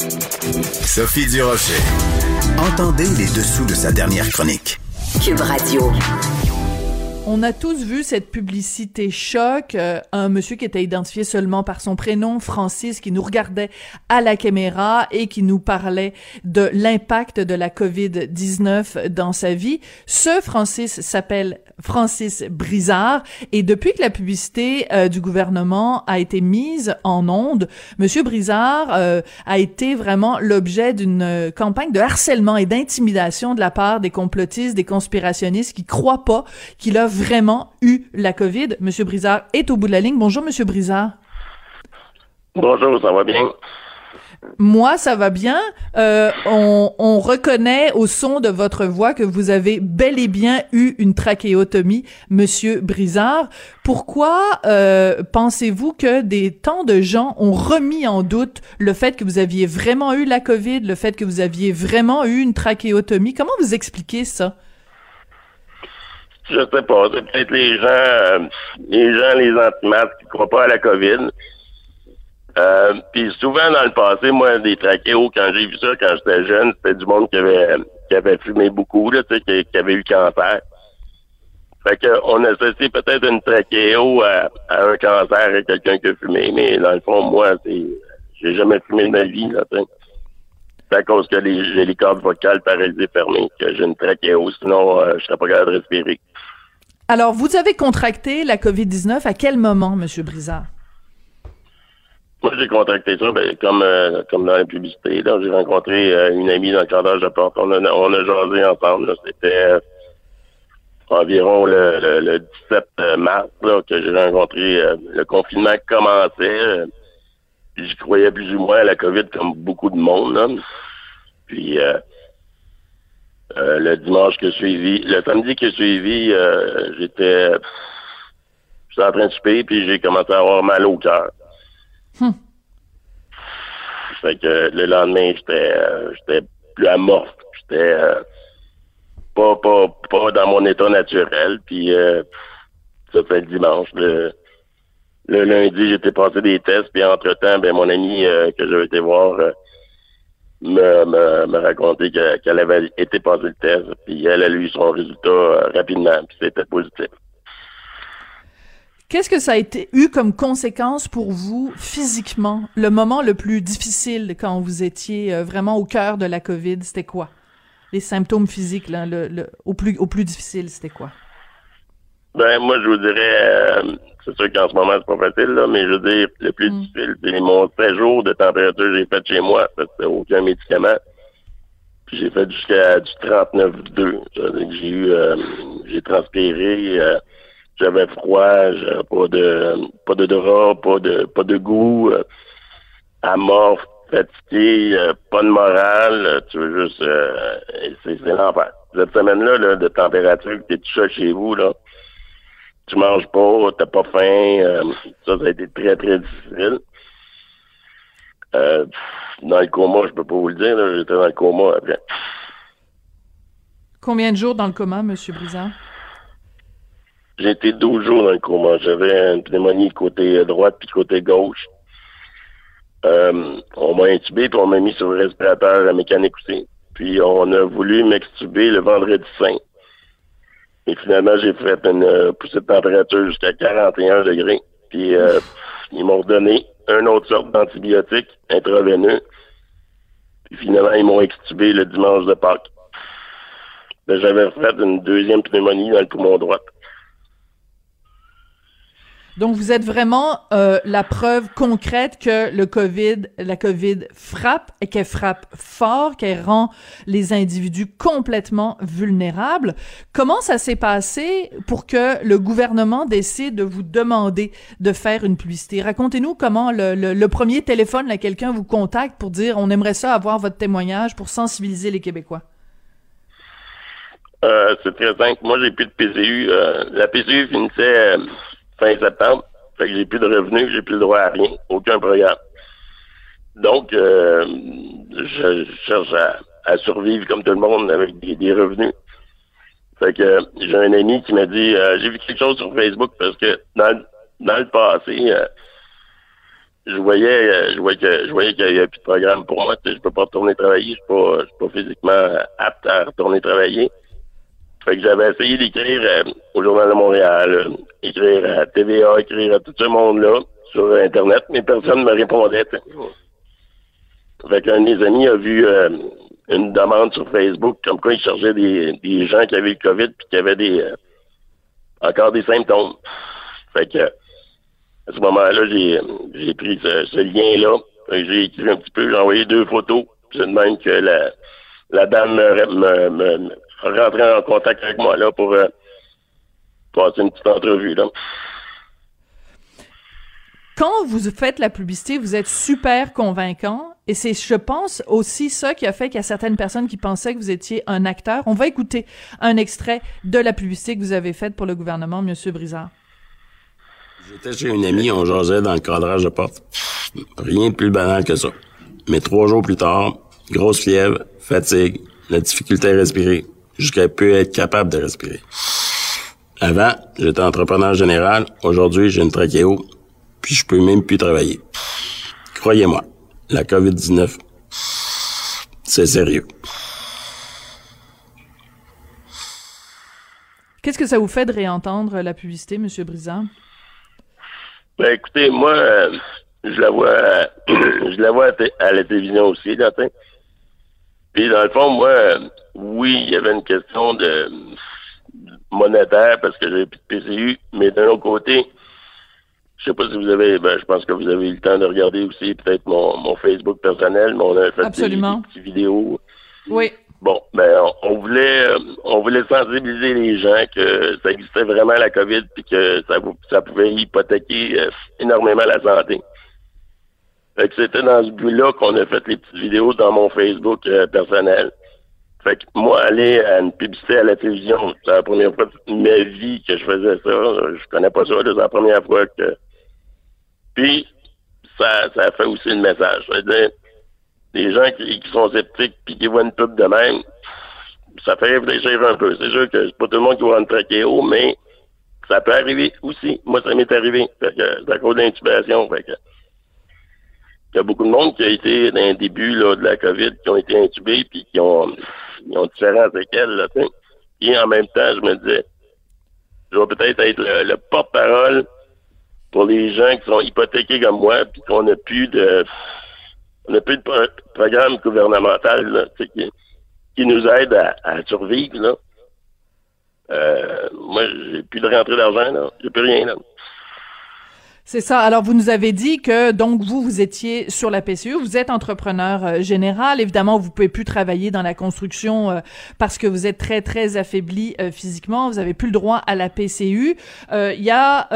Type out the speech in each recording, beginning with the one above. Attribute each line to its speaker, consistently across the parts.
Speaker 1: Sophie Durocher. Entendez les dessous de sa dernière chronique.
Speaker 2: Cube Radio.
Speaker 3: On a tous vu cette publicité choc, euh, un monsieur qui était identifié seulement par son prénom, Francis, qui nous regardait à la caméra et qui nous parlait de l'impact de la COVID-19 dans sa vie. Ce Francis s'appelle Francis Brizard et depuis que la publicité euh, du gouvernement a été mise en onde, monsieur Brizard euh, a été vraiment l'objet d'une campagne de harcèlement et d'intimidation de la part des complotistes, des conspirationnistes qui croient pas qu'il a vraiment eu la COVID. Monsieur Brizard est au bout de la ligne. Bonjour, Monsieur Brizard.
Speaker 4: Bonjour, ça va bien?
Speaker 3: Moi, ça va bien. Euh, on, on, reconnaît au son de votre voix que vous avez bel et bien eu une trachéotomie, Monsieur Brizard. Pourquoi euh, pensez-vous que des tant de gens ont remis en doute le fait que vous aviez vraiment eu la COVID, le fait que vous aviez vraiment eu une trachéotomie? Comment vous expliquez ça?
Speaker 4: Je sais pas. Peut-être les gens, euh, les gens, les antimasques qui croient pas à la COVID. Euh, puis souvent dans le passé, moi, des trachéos, quand j'ai vu ça quand j'étais jeune, c'était du monde qui avait qui avait fumé beaucoup, là, sais, qui, avait eu cancer. Fait que on associe peut-être une trachéo à, un cancer à quelqu'un qui a fumé, mais dans le fond, moi, c'est j'ai jamais fumé de ma vie, là, tu C'est à cause que j'ai les cordes vocales paralysées fermées, que j'ai une trachéo, sinon euh, je serais pas capable de respirer.
Speaker 3: Alors, vous avez contracté la COVID-19 à quel moment, M. Brizard?
Speaker 4: Moi, j'ai contracté ça, ben, comme euh, comme dans la publicité. Là, j'ai rencontré euh, une amie dans le cadre de porte. On a, on a jasé ensemble. C'était euh, environ le, le, 17 mars là, que j'ai rencontré. le confinement commençait. J'y croyais plus ou moins à la COVID comme beaucoup de monde. Là. Puis le dimanche que suivi, le samedi qui a suivi, j'étais j'étais en train de souper, puis j'ai commencé à avoir mal au cœur. Hmm. Fait que le lendemain, j'étais euh, plus amorphe. J'étais euh, pas, pas, pas dans mon état naturel. Puis euh, ça fait le dimanche. Le, le lundi, j'étais passé des tests. Puis entre-temps, ben mon amie que j'avais été voir me, me, me racontait qu'elle avait été passer le test. Puis elle a eu son résultat rapidement. Puis c'était positif.
Speaker 3: Qu'est-ce que ça a été eu comme conséquence pour vous physiquement? Le moment le plus difficile quand vous étiez euh, vraiment au cœur de la COVID, c'était quoi? Les symptômes physiques, là, le, au plus au plus difficile, c'était quoi?
Speaker 4: Ben moi, je vous dirais, euh, c'est sûr qu'en ce moment c'est pas facile là, mais je veux dire, le plus mm. difficile, c'est mon séjour de température que j'ai fait chez moi, parce que aucun médicament. Puis j'ai fait jusqu'à du 39,2. J'ai eu, euh, j'ai transpiré j'avais froid, j'avais pas de pas de drap, pas de pas de goût, euh, amorphe, fatigué, euh, pas de morale, euh, tu veux juste euh, c'est, c'est l'enfer. Cette semaine-là, là, de température, t'es tout seul chez vous, là. Tu manges pas, t'as pas faim, ça, ça a été très, très difficile. dans le coma, je peux pas vous le dire, j'étais dans le coma après.
Speaker 3: Combien de jours dans le coma, M. Brizard?
Speaker 4: J'ai été 12 jours dans le coma. J'avais une pneumonie côté droite puis côté gauche. Euh, on m'a intubé puis on m'a mis sur le respirateur mécanique aussi. Puis on a voulu m'extuber le vendredi saint. Et finalement, j'ai fait une euh, poussée de température jusqu'à 41 degrés. Puis euh, ils m'ont donné une autre sorte d'antibiotique intraveineux. Puis finalement, ils m'ont extubé le dimanche de Pâques. Ben, j'avais fait une deuxième pneumonie dans le poumon droit.
Speaker 3: Donc, vous êtes vraiment euh, la preuve concrète que le COVID, la COVID frappe et qu'elle frappe fort, qu'elle rend les individus complètement vulnérables. Comment ça s'est passé pour que le gouvernement décide de vous demander de faire une publicité? Racontez-nous comment le, premier téléphone, là, quelqu'un vous contacte pour dire on aimerait ça avoir votre témoignage pour sensibiliser les Québécois.
Speaker 4: Euh, c'est très simple. Moi, j'ai plus de PCU. Euh, la PCU finissait fin septembre. Fait que j'ai plus de revenus, j'ai plus le droit à rien, aucun programme. Donc, euh, je, cherche à, survivre comme tout le monde avec des, revenus. Fait que j'ai un ami qui m'a dit euh, j'ai vu quelque chose sur Facebook parce que dans, dans le passé, euh, je voyais je voyais que je voyais qu'il n'y avait plus de programme pour moi. Je peux pas retourner travailler, je suis pas je suis pas physiquement apte à retourner travailler. Fait que j'avais essayé d'écrire euh, au Journal de Montréal, euh, écrire à TVA, écrire à tout ce monde-là sur Internet, mais personne ne me répondait. Fait qu'un de mes amis a vu euh, une demande sur Facebook comme quoi il cherchait des, gens qui avaient le COVID puis qui avaient des encore des symptômes. Fait que à ce moment-là, j'ai j'ai pris ce, lien-là. J'ai écrit un petit peu, j'ai envoyé deux photos. Je demande que la, la dame me, me rentrer en contact avec moi là pour euh, passer une petite entrevue. Là.
Speaker 3: Quand vous faites la publicité, vous êtes super convaincant. Et c'est, je pense, aussi ça qui a fait qu'il y a certaines personnes qui pensaient que vous étiez un acteur. On va écouter un extrait de la publicité que vous avez faite pour le gouvernement, Monsieur Brizard.
Speaker 2: J'étais chez une amie, on jasait dans le cadrage de porte. Rien de plus banal que ça. Mais trois jours plus tard, grosse fièvre, fatigue, la difficulté à respirer jusqu'à peu être capable de respirer. Avant, j'étais entrepreneur général. Aujourd'hui, j'ai une trachéo, puis je peux même plus travailler. Croyez-moi, la COVID-19, c'est sérieux.
Speaker 3: Qu'est-ce que ça vous fait de réentendre la publicité, M. Brisant?
Speaker 4: Ben, écoutez, moi, euh, je la vois, je la vois à, la télévision aussi, d'ailleurs. Puis, dans le fond, moi, oui, il y avait une question de monétaire parce que j'avais plus de PCU, mais d'un autre côté, je sais pas si vous avez, ben, je pense que vous avez eu le temps de regarder aussi peut-être mon, Facebook personnel, mais on a fait
Speaker 3: Absolument.
Speaker 4: des, petites vidéos.
Speaker 3: Oui.
Speaker 4: Bon, ben on, voulait on voulait sensibiliser les gens que ça existait vraiment la COVID puis que ça, ça pouvait hypothéquer euh, énormément la santé. Fait que c'était dans ce but-là qu'on a fait les petites vidéos dans mon Facebook euh, personnel. Fait que moi, aller à une publicité à la télévision, c'est la première fois de ma vie que je faisais ça. Je connais pas ça, c'est la première fois que. Puis, ça, ça fait aussi le message. C'est-à-dire, les gens qui, sont sceptiques puis qui voient une pub de même, ça fait réfléchir un peu. C'est sûr que c'est pas tout le monde qui va rentrer haut, mais ça peut arriver aussi. Moi, ça m'est arrivé. Fait que c'est à cause d'intubation. Fait que il y a beaucoup de monde qui a été dans un début là, de la COVID, qui ont été intubés puis qui ont, ils ont différents séquelles. Là, et en même temps, je me disais, je vais peut-être être le, porte-parole pour les gens qui sont hypothéqués comme moi, puis qu'on n'a plus de on n'a plus de programme gouvernemental là, qui, qui nous aide à, à survivre. Là. Euh, moi, j'ai plus de rentrée d'argent, là. J'ai plus rien, là.
Speaker 3: C'est ça. Alors, vous nous avez dit que, donc, vous, vous étiez sur la PCE, vous êtes entrepreneur euh, général. Évidemment, vous pouvez plus travailler dans la construction euh, parce que vous êtes très, très affaibli euh, physiquement. Vous avez plus le droit à la PCU. Il y a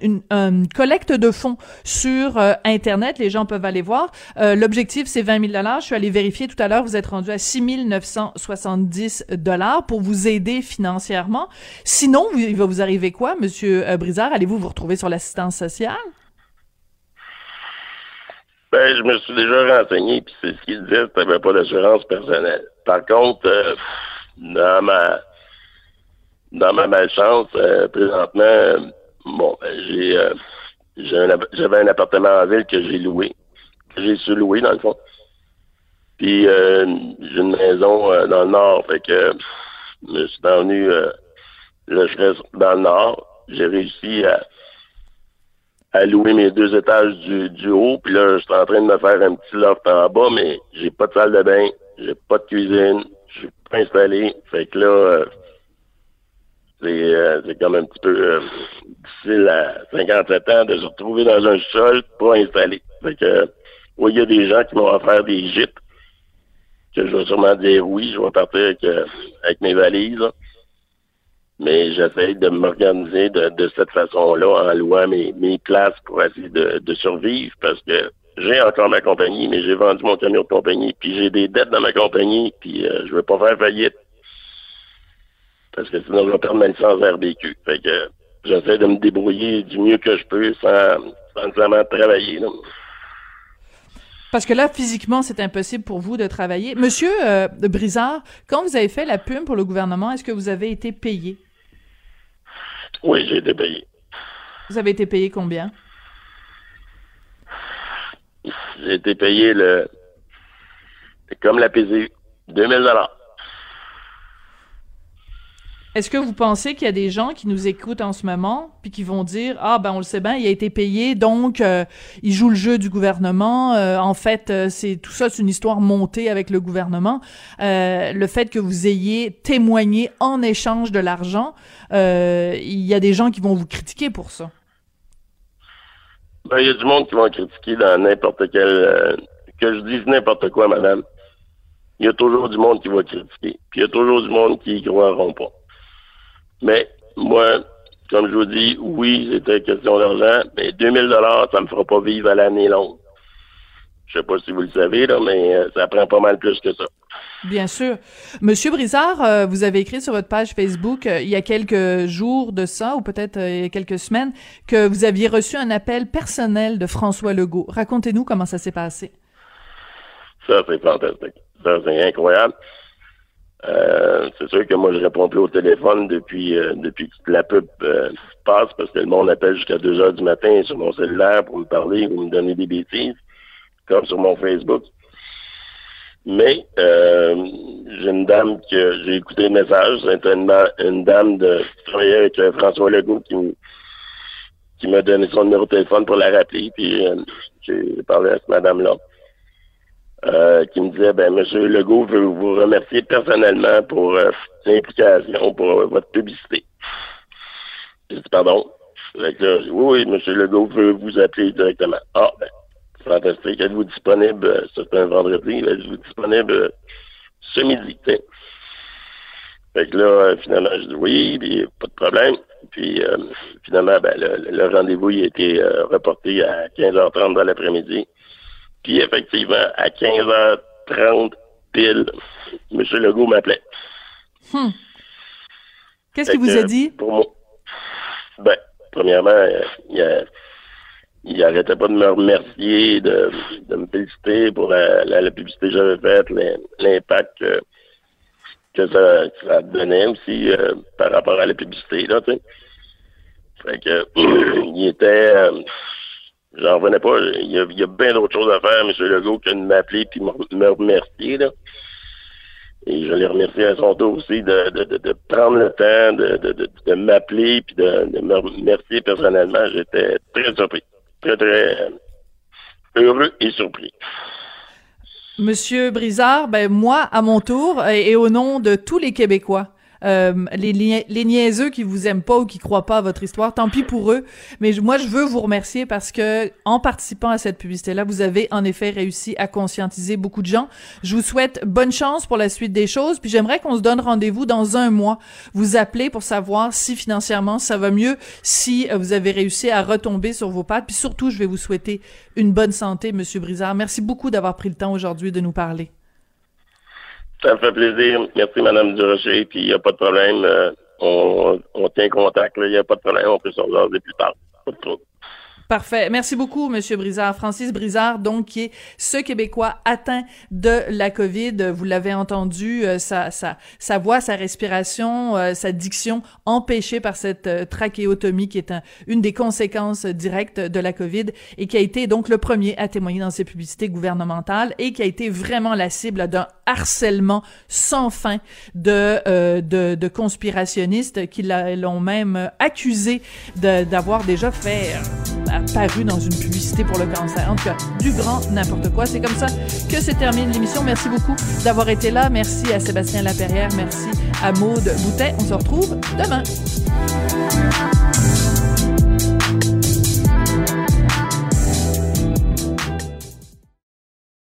Speaker 3: une, une, collecte de fonds sur Internet. Les gens peuvent aller voir. L'objectif, c'est 20 000 Je suis allé vérifier tout à l'heure. Vous êtes rendu à 6 970 dollars pour vous aider financièrement. Sinon, il va vous arriver quoi, Monsieur Brizard? Allez-vous vous retrouver sur l'assistance sociale?
Speaker 4: Ben, je me suis déjà renseigné, puis c'est ce qu'il disait, tu n'avais pas d'assurance personnelle. Par contre, euh, dans ma dans ma malchance, euh, présentement, bon, ben, j'ai euh, j'avais un appartement en ville que j'ai loué, que j'ai su louer dans le fond. Puis j'ai une maison dans le nord, fait que je suis venu là, je dans le nord. J'ai réussi à à louer mes deux étages du, du haut. Puis là, je suis en train de me faire un petit loft en bas, mais j'ai pas de salle de bain, j'ai pas de cuisine, je suis pas installé. Fait que là, euh, c'est euh, comme un petit peu euh, difficile à 57 ans de se retrouver dans un sol pas installé. Fait que, oui, il y a des gens qui m'ont offert des gîtes, que je vais sûrement dire oui, je vais partir avec, euh, avec mes valises. Mais j'essaie de m'organiser de, cette façon-là en louant mes, mes places pour essayer de, survivre parce que j'ai encore ma compagnie, mais j'ai vendu mon camion de compagnie, puis j'ai des dettes dans ma compagnie, puis je veux pas faire faillite parce que sinon je vais perdre ma licence RBQ. Fait que j'essaie de me débrouiller du mieux que je peux sans, sans travailler.
Speaker 3: Parce que là, physiquement, c'est impossible pour vous de travailler. Monsieur euh, Brizard, quand vous avez fait la pub pour le gouvernement, est-ce que vous avez été payé?
Speaker 4: Oui, j'ai été payé.
Speaker 3: Vous avez été payé combien?
Speaker 4: J'ai été payé le comme la PCU, 2000 dollars.
Speaker 3: Est-ce que vous pensez qu'il y a des gens qui nous écoutent en ce moment puis qui vont dire ah ben on le sait bien il a été payé donc euh, il joue le jeu du gouvernement euh, en fait euh, c'est tout ça c'est une histoire montée avec le gouvernement le fait que vous ayez témoigné en échange de l'argent il y a des gens qui vont vous critiquer pour ça.
Speaker 4: Ben il y a du monde qui va critiquer dans n'importe quel que je dise n'importe quoi madame. Il y a toujours du monde qui va critiquer. Puis il y a toujours du monde qui y croiront pas. Mais moi, comme je vous dis, oui, c'était question d'argent, mais 2000 dollars, ça me fera pas vivre à l'année longue. Je sais pas si vous le savez, là, mais euh, ça prend pas mal plus que ça.
Speaker 3: Bien sûr. Monsieur Brizard, euh, vous avez écrit sur votre page Facebook euh, il y a quelques jours de ça, ou peut-être il y a quelques semaines, que vous aviez reçu un appel personnel de François Legault. Racontez-nous comment ça s'est passé.
Speaker 4: Ça, c'est fantastique. Ça, c'est incroyable. Euh, c'est sûr que moi je réponds plus au téléphone depuis euh, depuis que la pub euh, passe parce que le monde appelle jusqu'à 2 heures du matin sur mon cellulaire pour me parler ou me donner des bêtises, comme sur mon Facebook. Mais j'ai une dame que j'ai écouté le message, c'est une, dame de qui travaillait avec François Legault qui qui m'a donné son numéro de téléphone pour la rappeler, puis j'ai parlé à cette madame-là. Euh, qui me disait ben Monsieur Legault veut vous remercier personnellement pour euh, l'implication, pour euh, votre publicité. J'ai dit pardon? oui, oui, Monsieur Legault veut vous appeler directement. Ah ben, fantastique. Êtes-vous disponible, c'est un vendredi, êtes-vous disponible ce midi, t'sais. Fait que là, finalement, je dis oui, puis pas de problème. Puis finalement, ben, le, le rendez-vous il a été reporté à 15h30 dans l'après-midi. Puis effectivement, à 15h30 pile, M. Legault m'appelait.
Speaker 3: Hmm. Qu'est-ce qu'il vous a dit?
Speaker 4: Pour moi, ben, premièrement, euh, il, il arrêtait pas de me remercier, de, de me féliciter pour la, la, publicité que j'avais faite, l'impact que, que ça, ça, donnait aussi euh, par rapport à la publicité, là, tu sais. Fait que, il était... Euh, J'en revenais pas. Il y a, il y a bien d'autres choses à faire, M. Legault, que de m'appeler puis me remercier. Là. Et je l'ai remercié à son tour aussi de, de, de, prendre le temps de, de, de m'appeler puis de, me remercier personnellement. J'étais très surpris. Très, très heureux et surpris.
Speaker 3: Monsieur Brizard, ben moi, à mon tour, et au nom de tous les Québécois, euh, les, les niaiseux qui vous aiment pas ou qui croient pas à votre histoire, tant pis pour eux. Mais moi, je veux vous remercier parce que en participant à cette publicité-là, vous avez en effet réussi à conscientiser beaucoup de gens. Je vous souhaite bonne chance pour la suite des choses. Puis j'aimerais qu'on se donne rendez-vous dans un mois. Vous appelez pour savoir si financièrement ça va mieux, si euh, vous avez réussi à retomber sur vos pattes. Puis surtout, je vais vous souhaiter une bonne santé, Monsieur Brizard. Merci beaucoup d'avoir pris le temps aujourd'hui de nous parler.
Speaker 4: Ça me fait plaisir. Merci, Madame Durocher. Puis, il n'y a pas de problème. Euh, on, on, tient contact. Il n'y a pas de problème. On peut se regarder plus tard. Pas de trouble.
Speaker 3: Parfait. Merci beaucoup, Monsieur Brizard. Francis Brizard, donc, qui est ce Québécois atteint de la COVID. Vous l'avez entendu, euh, sa, sa, sa voix, sa respiration, euh, sa diction empêchée par cette euh, trachéotomie qui est un, une des conséquences directes de la COVID et qui a été donc le premier à témoigner dans ses publicités gouvernementales et qui a été vraiment la cible d'un harcèlement sans fin de, de, de conspirationnistes qui l'ont même accusé d'avoir déjà fait apparu dans une publicité pour le cancer. En tout cas, du grand n'importe quoi. C'est comme ça que se termine l'émission. Merci beaucoup d'avoir été là. Merci à Sébastien Laperrière. Merci à Maude Boutet. On se retrouve demain.